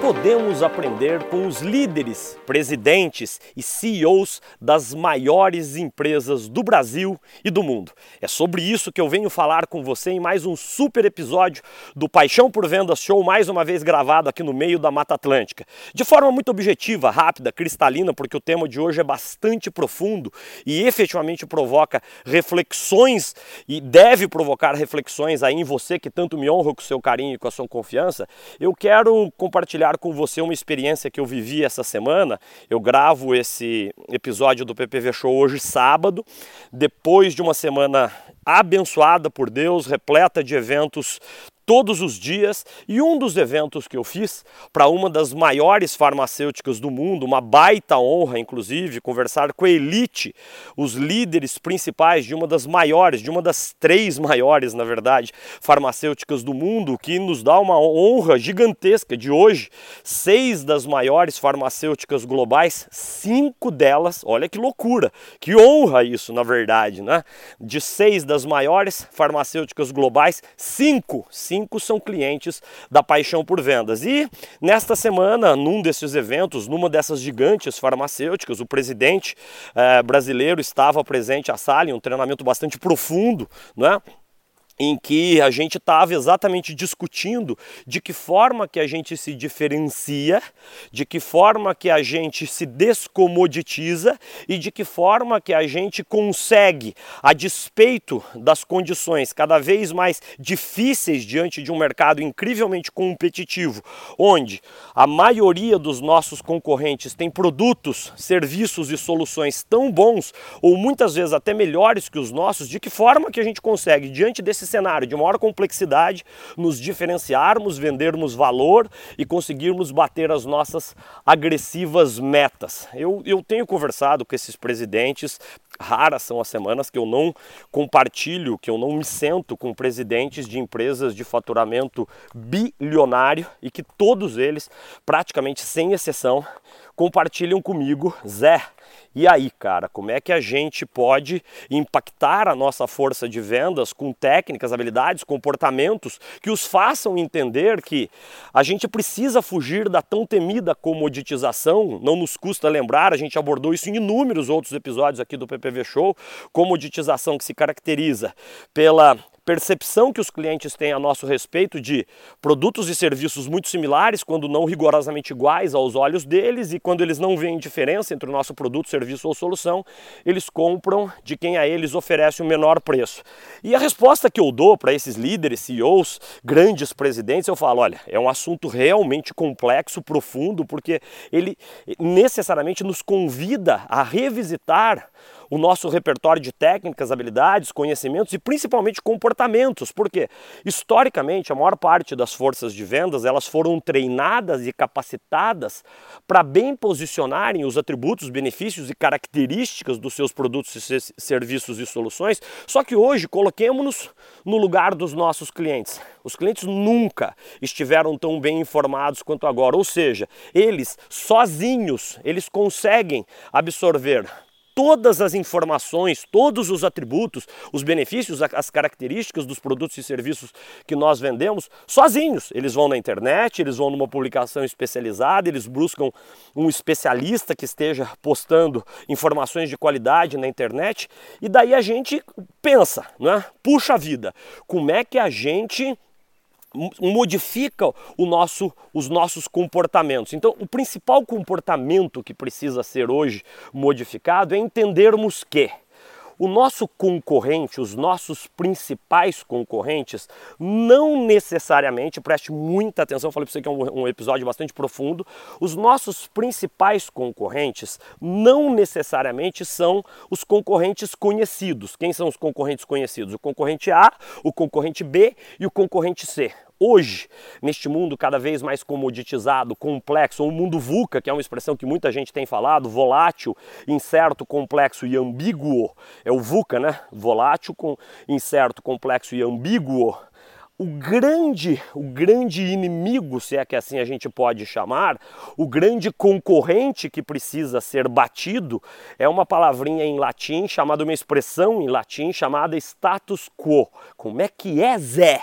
podemos aprender com os líderes, presidentes e CEOs das maiores empresas do Brasil e do mundo. É sobre isso que eu venho falar com você em mais um super episódio do Paixão por Vendas Show, mais uma vez gravado aqui no meio da Mata Atlântica. De forma muito objetiva, rápida, cristalina, porque o tema de hoje é bastante profundo e efetivamente provoca reflexões e deve provocar reflexões aí em você que tanto me honra com o seu carinho e com a sua confiança. Eu quero compartilhar compartilhar com você uma experiência que eu vivi essa semana. Eu gravo esse episódio do PPV Show hoje, sábado, depois de uma semana abençoada por Deus, repleta de eventos todos os dias e um dos eventos que eu fiz para uma das maiores farmacêuticas do mundo, uma baita honra inclusive, conversar com a elite, os líderes principais de uma das maiores, de uma das três maiores, na verdade, farmacêuticas do mundo, que nos dá uma honra gigantesca de hoje, seis das maiores farmacêuticas globais, cinco delas, olha que loucura, que honra isso na verdade, né? De seis das maiores farmacêuticas globais, cinco, cinco cinco são clientes da Paixão por Vendas. E nesta semana, num desses eventos, numa dessas gigantes farmacêuticas, o presidente eh, brasileiro estava presente à sala em um treinamento bastante profundo, né? Em que a gente estava exatamente discutindo de que forma que a gente se diferencia, de que forma que a gente se descomoditiza e de que forma que a gente consegue, a despeito das condições cada vez mais difíceis diante de um mercado incrivelmente competitivo, onde a maioria dos nossos concorrentes tem produtos, serviços e soluções tão bons ou muitas vezes até melhores que os nossos, de que forma que a gente consegue diante desse cenário de maior complexidade, nos diferenciarmos, vendermos valor e conseguirmos bater as nossas agressivas metas. Eu, eu tenho conversado com esses presidentes, raras são as semanas que eu não compartilho, que eu não me sento com presidentes de empresas de faturamento bilionário e que todos eles, praticamente sem exceção, compartilham comigo, Zé, e aí, cara, como é que a gente pode impactar a nossa força de vendas com técnicas, habilidades, comportamentos que os façam entender que a gente precisa fugir da tão temida comoditização? Não nos custa lembrar, a gente abordou isso em inúmeros outros episódios aqui do PPV Show, comoditização que se caracteriza pela percepção que os clientes têm a nosso respeito de produtos e serviços muito similares, quando não rigorosamente iguais aos olhos deles, e quando eles não veem diferença entre o nosso produto, serviço ou solução, eles compram de quem a eles oferece o menor preço. E a resposta que eu dou para esses líderes, CEOs, grandes presidentes, eu falo: olha, é um assunto realmente complexo, profundo, porque ele necessariamente nos convida a revisitar o nosso repertório de técnicas, habilidades, conhecimentos e principalmente comportamentos, porque historicamente a maior parte das forças de vendas elas foram treinadas e capacitadas para bem posicionarem os atributos, benefícios e características dos seus produtos, serviços e soluções. Só que hoje coloquemos-nos no lugar dos nossos clientes. Os clientes nunca estiveram tão bem informados quanto agora, ou seja, eles sozinhos, eles conseguem absorver todas as informações, todos os atributos, os benefícios, as características dos produtos e serviços que nós vendemos sozinhos. Eles vão na internet, eles vão numa publicação especializada, eles buscam um especialista que esteja postando informações de qualidade na internet e daí a gente pensa, né? Puxa vida, como é que a gente modifica o nosso, os nossos comportamentos. Então, o principal comportamento que precisa ser hoje modificado é entendermos que o nosso concorrente, os nossos principais concorrentes, não necessariamente, preste muita atenção, falei para você que é um, um, episódio bastante profundo, os nossos principais concorrentes não necessariamente são os concorrentes conhecidos. Quem são os concorrentes conhecidos? O concorrente A, o concorrente B e o concorrente C hoje, neste mundo cada vez mais comoditizado, complexo, um mundo VUCA, que é uma expressão que muita gente tem falado, volátil, incerto, complexo e ambíguo, é o VUCA, né? Volátil, com incerto, complexo e ambíguo. O grande, o grande inimigo, se é que assim a gente pode chamar, o grande concorrente que precisa ser batido, é uma palavrinha em latim chamada, uma expressão em latim chamada status quo. Como é que é, Zé?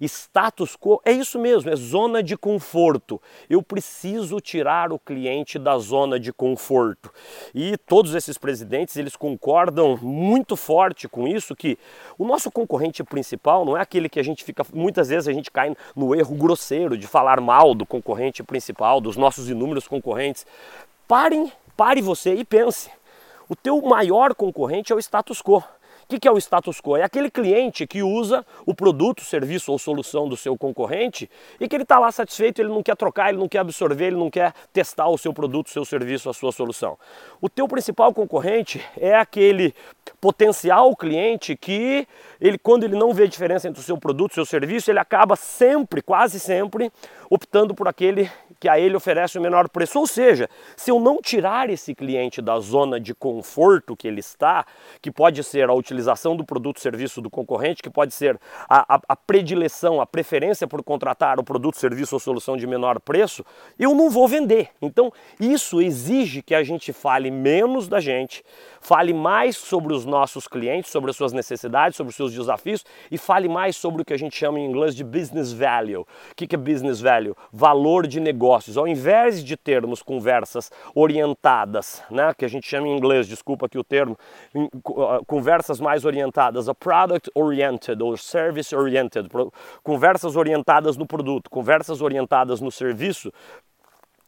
Status quo é isso mesmo, é zona de conforto. Eu preciso tirar o cliente da zona de conforto. E todos esses presidentes, eles concordam muito forte com isso que o nosso concorrente principal não é aquele que a gente fica muitas vezes a gente cai no erro grosseiro de falar mal do concorrente principal, dos nossos inúmeros concorrentes. Parem, pare você e pense. O teu maior concorrente é o status quo. O que, que é o status quo? É aquele cliente que usa o produto, serviço ou solução do seu concorrente e que ele está lá satisfeito, ele não quer trocar, ele não quer absorver, ele não quer testar o seu produto, o seu serviço, a sua solução. O teu principal concorrente é aquele potencial cliente que ele, quando ele não vê diferença entre o seu produto e o seu serviço, ele acaba sempre, quase sempre, optando por aquele que a ele oferece o menor preço. Ou seja, se eu não tirar esse cliente da zona de conforto que ele está, que pode ser a utilização do produto serviço do concorrente, que pode ser a, a, a predileção, a preferência por contratar o produto, serviço ou solução de menor preço, eu não vou vender. Então, isso exige que a gente fale menos da gente, fale mais sobre os nossos clientes, sobre as suas necessidades, sobre os seus desafios e fale mais sobre o que a gente chama em inglês de business value. O que é business value? Valor de negócio negócios, ao invés de termos conversas orientadas, né, que a gente chama em inglês, desculpa aqui o termo, ah, conversas mais orientadas a product oriented ou service oriented, conversas orientadas no produto, conversas orientadas no serviço,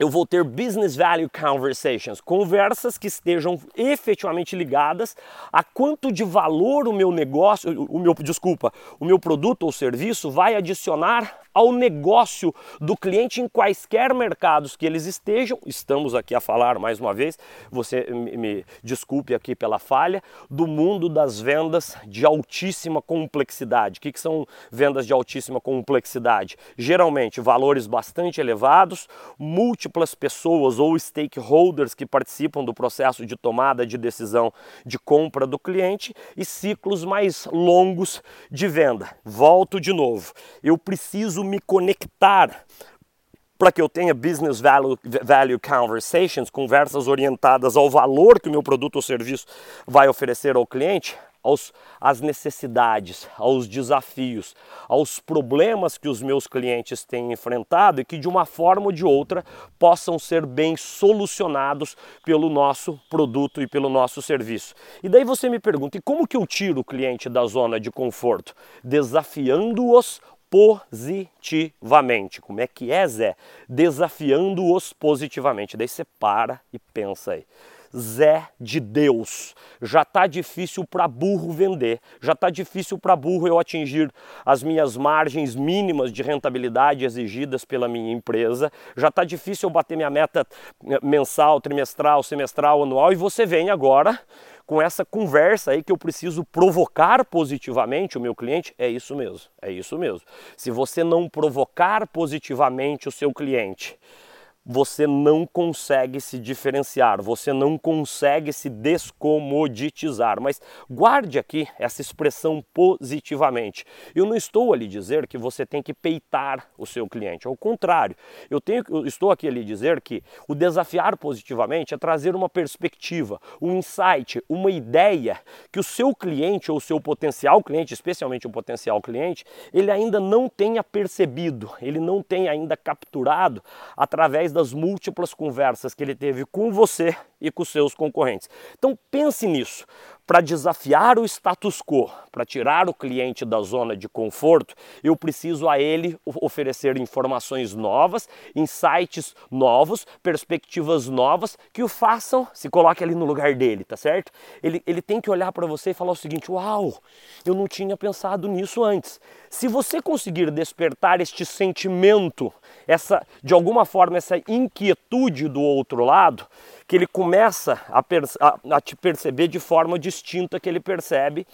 eu vou ter business value conversations, conversas que estejam efetivamente ligadas a quanto de valor o meu negócio, o meu, desculpa, o meu produto ou serviço vai adicionar ao negócio do cliente em quaisquer mercados que eles estejam. Estamos aqui a falar mais uma vez, você me, me desculpe aqui pela falha, do mundo das vendas de altíssima complexidade. O que, que são vendas de altíssima complexidade? Geralmente valores bastante elevados, múltiplas pessoas ou stakeholders que participam do processo de tomada de decisão de compra do cliente e ciclos mais longos de venda. Volto de novo. Eu preciso me conectar para que eu tenha business value, value conversations, conversas orientadas ao valor que o meu produto ou serviço vai oferecer ao cliente, aos, às necessidades, aos desafios, aos problemas que os meus clientes têm enfrentado e que de uma forma ou de outra possam ser bem solucionados pelo nosso produto e pelo nosso serviço. E daí você me pergunta, e como que eu tiro o cliente da zona de conforto? Desafiando-os positivamente. Como é que é, Zé? Desafiando-os positivamente. Daí você para e pensa aí. Zé de Deus. Já tá difícil para burro vender, já tá difícil para burro eu atingir as minhas margens mínimas de rentabilidade exigidas pela minha empresa, já tá difícil eu bater minha meta eh, mensal, trimestral, semestral, anual e você vem agora com essa conversa aí que eu preciso provocar positivamente o meu cliente, é isso mesmo, é isso mesmo. Se você não provocar positivamente o seu cliente, você não consegue se diferenciar, você não consegue se descomoditizar. Mas guarde aqui essa expressão positivamente. Eu não estou ali dizer que você tem que peitar o seu cliente, ao contrário, eu, tenho, eu estou aqui ali dizer que o desafiar positivamente é trazer uma perspectiva, um insight, uma ideia que o seu cliente ou o seu potencial cliente, especialmente o potencial cliente, ele ainda não tenha percebido, ele não tenha ainda capturado através da das múltiplas conversas que ele teve com você e com seus concorrentes. Então pense nisso para desafiar o status quo, para tirar o cliente da zona de conforto, eu preciso a ele oferecer informações novas, insights novos, perspectivas novas que o façam, se coloque ali no lugar dele, tá certo? Ele, ele tem que olhar para você e falar o seguinte: Uau, eu não tinha pensado nisso antes. Se você conseguir despertar este sentimento, essa, de alguma forma, essa inquietude do outro lado, que ele começa a, a, a te perceber de forma distinta que ele percebe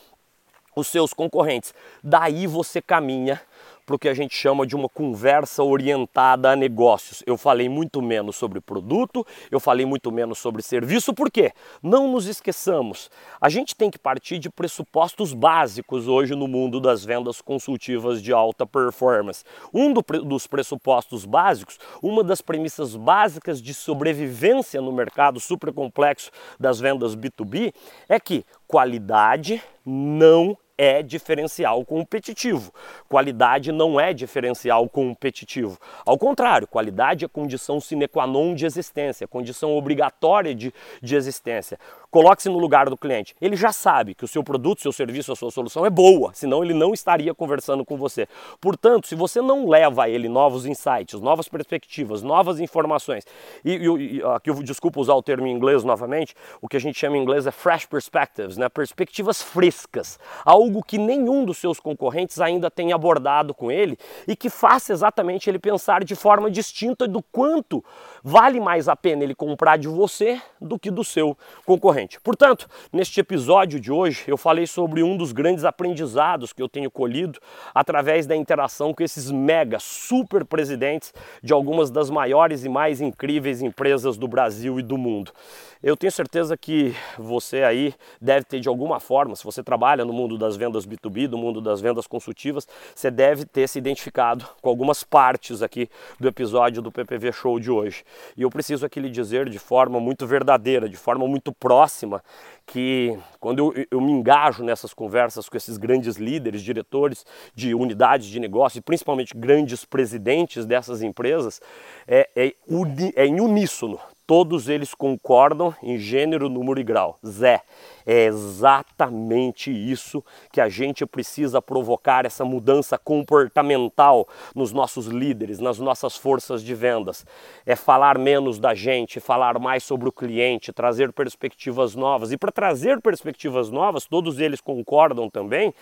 os seus concorrentes. Daí você caminha para o que a gente chama de uma conversa orientada a negócios. Eu falei muito menos sobre produto, eu falei muito menos sobre serviço, por quê? Não nos esqueçamos, a gente tem que partir de pressupostos básicos hoje no mundo das vendas consultivas de alta performance. Um do, dos pressupostos básicos, uma das premissas básicas de sobrevivência no mercado super complexo das vendas B2B é que qualidade não é diferencial competitivo. Qualidade não é diferencial competitivo. Ao contrário, qualidade é condição sine qua non de existência, condição obrigatória de, de existência. Coloque-se no lugar do cliente. Ele já sabe que o seu produto, seu serviço, a sua solução é boa, senão ele não estaria conversando com você. Portanto, se você não leva a ele novos insights, novas perspectivas, novas informações, e, e, e aqui eu desculpa usar o termo em inglês novamente, o que a gente chama em inglês é fresh perspectives, né? perspectivas frescas, algo que nenhum dos seus concorrentes ainda tem abordado com ele e que faça exatamente ele pensar de forma distinta do quanto vale mais a pena ele comprar de você do que do seu concorrente. Portanto, neste episódio de hoje eu falei sobre um dos grandes aprendizados que eu tenho colhido através da interação com esses mega super presidentes de algumas das maiores e mais incríveis empresas do Brasil e do mundo. Eu tenho certeza que você aí deve ter de alguma forma, se você trabalha no mundo das vendas B2B, do mundo das vendas consultivas, você deve ter se identificado com algumas partes aqui do episódio do PPV Show de hoje. E eu preciso aqui lhe dizer de forma muito verdadeira, de forma muito próxima, que quando eu, eu me engajo nessas conversas com esses grandes líderes, diretores de unidades de negócio e principalmente grandes presidentes dessas empresas, é, é, uni, é em uníssono todos eles concordam em gênero, número e grau. Zé, é exatamente isso que a gente precisa provocar essa mudança comportamental nos nossos líderes, nas nossas forças de vendas. É falar menos da gente, falar mais sobre o cliente, trazer perspectivas novas. E para trazer perspectivas novas, todos eles concordam também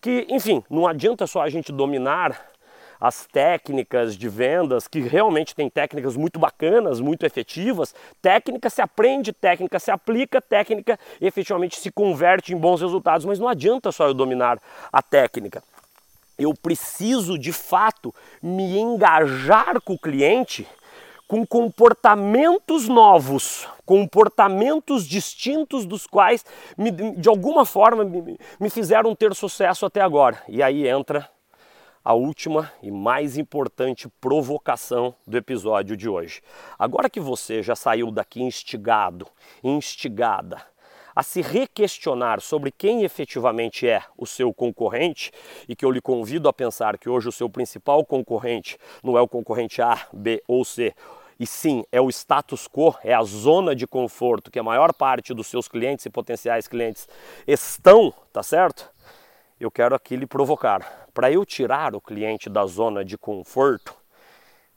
que, enfim, não adianta só a gente dominar as técnicas de vendas, que realmente tem técnicas muito bacanas, muito efetivas. Técnica se aprende, técnica se aplica, técnica efetivamente se converte em bons resultados, mas não adianta só eu dominar a técnica. Eu preciso de fato me engajar com o cliente com comportamentos novos, comportamentos distintos dos quais me, de alguma forma me, me fizeram ter sucesso até agora. E aí entra a última e mais importante provocação do episódio de hoje. Agora que você já saiu daqui instigado, instigada a se requestionar sobre quem efetivamente é o seu concorrente e que eu lhe convido a pensar que hoje o seu principal concorrente não é o concorrente A, B ou C, e sim, é o status quo, é a zona de conforto que a maior parte dos seus clientes e potenciais clientes estão, tá certo? Eu quero aqui lhe provocar. Para eu tirar o cliente da zona de conforto,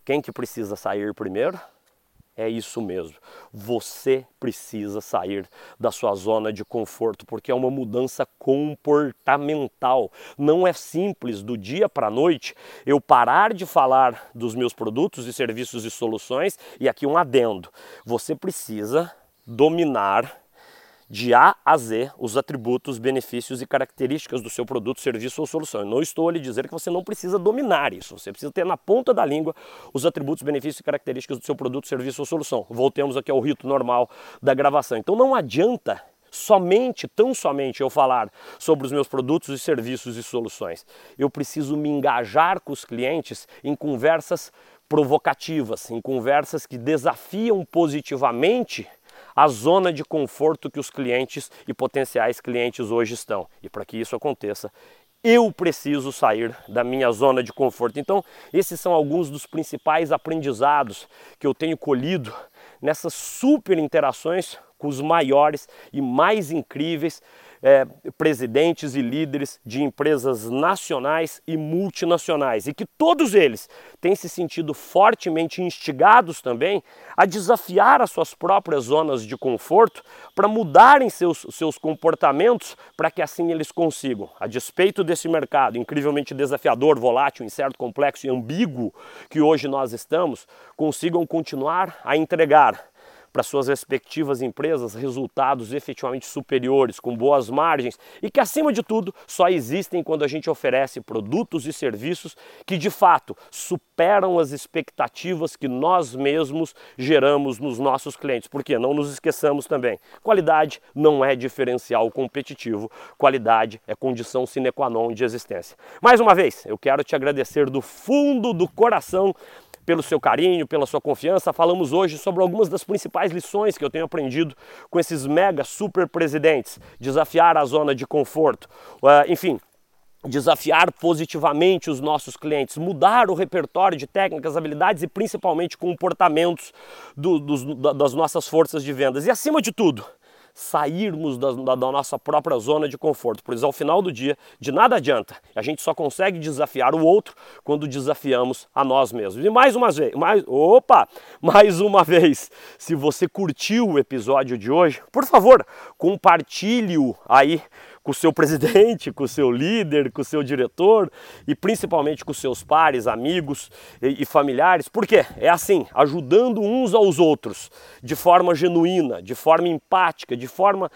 quem que precisa sair primeiro? É isso mesmo. Você precisa sair da sua zona de conforto, porque é uma mudança comportamental. Não é simples do dia para a noite eu parar de falar dos meus produtos e serviços e soluções e aqui um adendo. Você precisa dominar de A a Z os atributos, benefícios e características do seu produto, serviço ou solução. Eu não estou a lhe dizer que você não precisa dominar isso, você precisa ter na ponta da língua os atributos, benefícios e características do seu produto, serviço ou solução. Voltemos aqui ao rito normal da gravação. Então não adianta somente, tão somente eu falar sobre os meus produtos e serviços e soluções. Eu preciso me engajar com os clientes em conversas provocativas, em conversas que desafiam positivamente a zona de conforto que os clientes e potenciais clientes hoje estão. E para que isso aconteça, eu preciso sair da minha zona de conforto. Então, esses são alguns dos principais aprendizados que eu tenho colhido nessas super interações com os maiores e mais incríveis é, presidentes e líderes de empresas nacionais e multinacionais e que todos eles têm se sentido fortemente instigados também a desafiar as suas próprias zonas de conforto para mudarem seus, seus comportamentos para que assim eles consigam, a despeito desse mercado incrivelmente desafiador, volátil, incerto, complexo e ambíguo que hoje nós estamos, consigam continuar a entregar para suas respectivas empresas resultados efetivamente superiores, com boas margens e que, acima de tudo, só existem quando a gente oferece produtos e serviços que de fato superam as expectativas que nós mesmos geramos nos nossos clientes. Porque não nos esqueçamos também: qualidade não é diferencial competitivo, qualidade é condição sine qua non de existência. Mais uma vez, eu quero te agradecer do fundo do coração pelo seu carinho, pela sua confiança. Falamos hoje sobre algumas das principais lições que eu tenho aprendido com esses mega super presidentes. Desafiar a zona de conforto. Uh, enfim, desafiar positivamente os nossos clientes, mudar o repertório de técnicas, habilidades e principalmente comportamentos do, dos, das nossas forças de vendas. E acima de tudo, sairmos da, da, da, nossa própria zona de conforto, pois ao final do dia de nada adianta. A gente só consegue desafiar o outro quando desafiamos a nós mesmos. E mais uma vez, mais, opa, mais uma vez, se você curtiu o episódio de hoje, por favor, compartilhe-o aí com o seu presidente, com o seu líder, com o seu diretor e principalmente com seus pares, amigos e, e familiares. Por quê? É assim, ajudando uns aos outros de forma genuína, de forma empática, de forma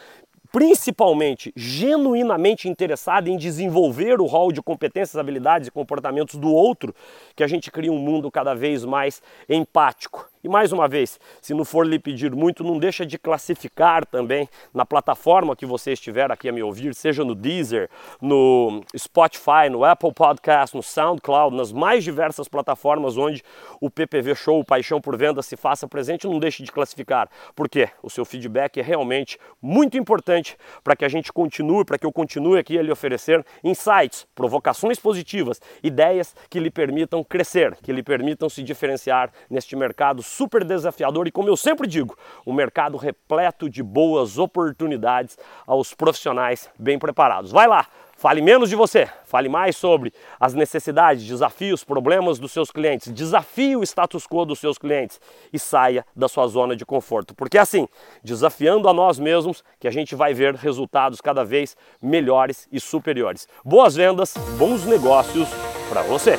principalmente genuinamente interessada em desenvolver o rol de competências, habilidades e comportamentos do outro, que a gente cria um mundo cada vez mais empático. E mais uma vez, se não for lhe pedir muito, não deixa de classificar também na plataforma que você estiver aqui a me ouvir, seja no Deezer, no Spotify, no Apple Podcast, no SoundCloud, nas mais diversas plataformas onde o PPV Show, o Paixão por Venda se faça presente, não deixe de classificar, porque o seu feedback é realmente muito importante para que a gente continue, para que eu continue aqui a lhe oferecer insights, provocações positivas, ideias que lhe permitam crescer, que lhe permitam se diferenciar neste mercado super desafiador e, como eu sempre digo, um mercado repleto de boas oportunidades aos profissionais bem preparados. Vai lá, Fale menos de você, fale mais sobre as necessidades, desafios, problemas dos seus clientes, desafie o status quo dos seus clientes e saia da sua zona de conforto. Porque é assim, desafiando a nós mesmos, que a gente vai ver resultados cada vez melhores e superiores. Boas vendas, bons negócios para você!